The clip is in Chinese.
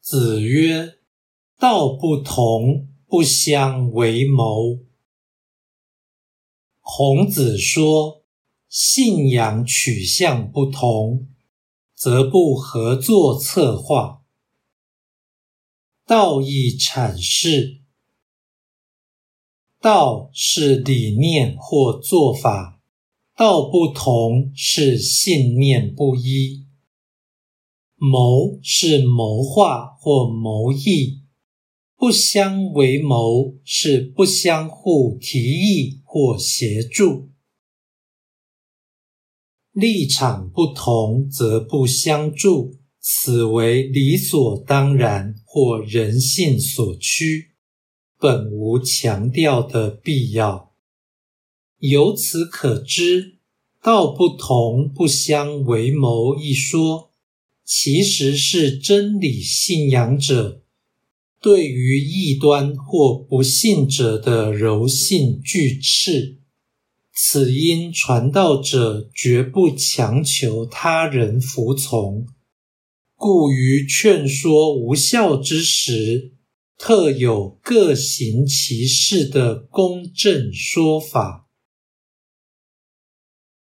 子曰：“道不同，不相为谋。”孔子说：“信仰取向不同，则不合作策划。”道义阐释：道是理念或做法，道不同是信念不一；谋是谋划或谋议，不相为谋是不相互提议或协助。立场不同则不相助。此为理所当然或人性所趋，本无强调的必要。由此可知，“道不同不相为谋”一说，其实是真理信仰者对于异端或不信者的柔性拒斥。此因传道者绝不强求他人服从。故于劝说无效之时，特有各行其事的公正说法。